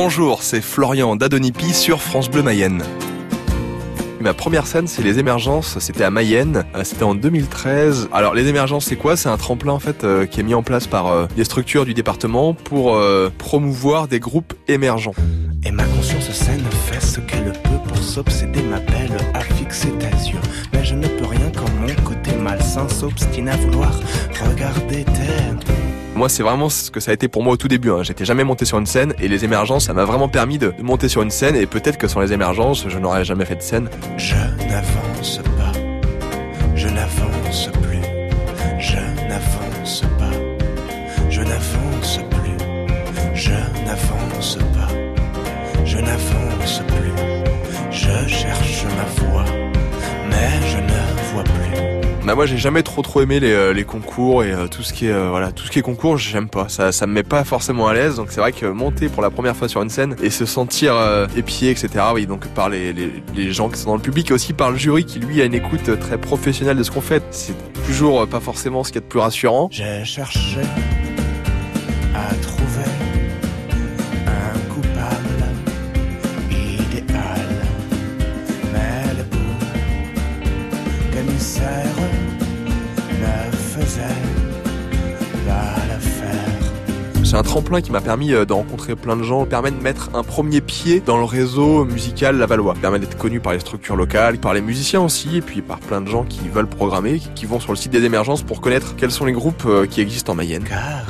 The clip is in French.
Bonjour, c'est Florian d'Adonipi sur France Bleu Mayenne. Ma première scène, c'est les émergences. C'était à Mayenne. Euh, c'était en 2013. Alors, les émergences, c'est quoi? C'est un tremplin en fait euh, qui est mis en place par euh, les structures du département pour promouvoir des groupes émergents. Et ma conscience saine fait ce qu'elle peut pour s'obséder, m'appelle à fixer tes yeux. Mais je ne peux rien quand mon côté malsain s'obstine à vouloir regarder tes moi, c'est vraiment ce que ça a été pour moi au tout début. Hein. J'étais jamais monté sur une scène et les émergences, ça m'a vraiment permis de, monter sur une scène et peut-être que sans les émergences, je n'aurais jamais fait de scène. Je n'avance pas, je n'avance plus, je n'avance pas, je n'avance plus, je n'avance pas, je n'avance plus, Bah moi j'ai jamais trop trop aimé les, euh, les concours et euh, tout ce qui est euh, voilà tout ce qui est concours j'aime pas. Ça ça me met pas forcément à l'aise donc c'est vrai que monter pour la première fois sur une scène et se sentir épié etc oui donc par les, les, les, gens qui sont dans le public et aussi par le jury qui lui a une écoute très professionnelle de ce qu'on fait c'est toujours pas forcément ce qui est de plus rassurant. J'ai cherché à trouver C'est un tremplin qui m'a permis euh, de rencontrer plein de gens, permet de mettre un premier pied dans le réseau musical lavallois, permet d'être connu par les structures locales, par les musiciens aussi, et puis par plein de gens qui veulent programmer, qui vont sur le site des émergences pour connaître quels sont les groupes euh, qui existent en Mayenne. Car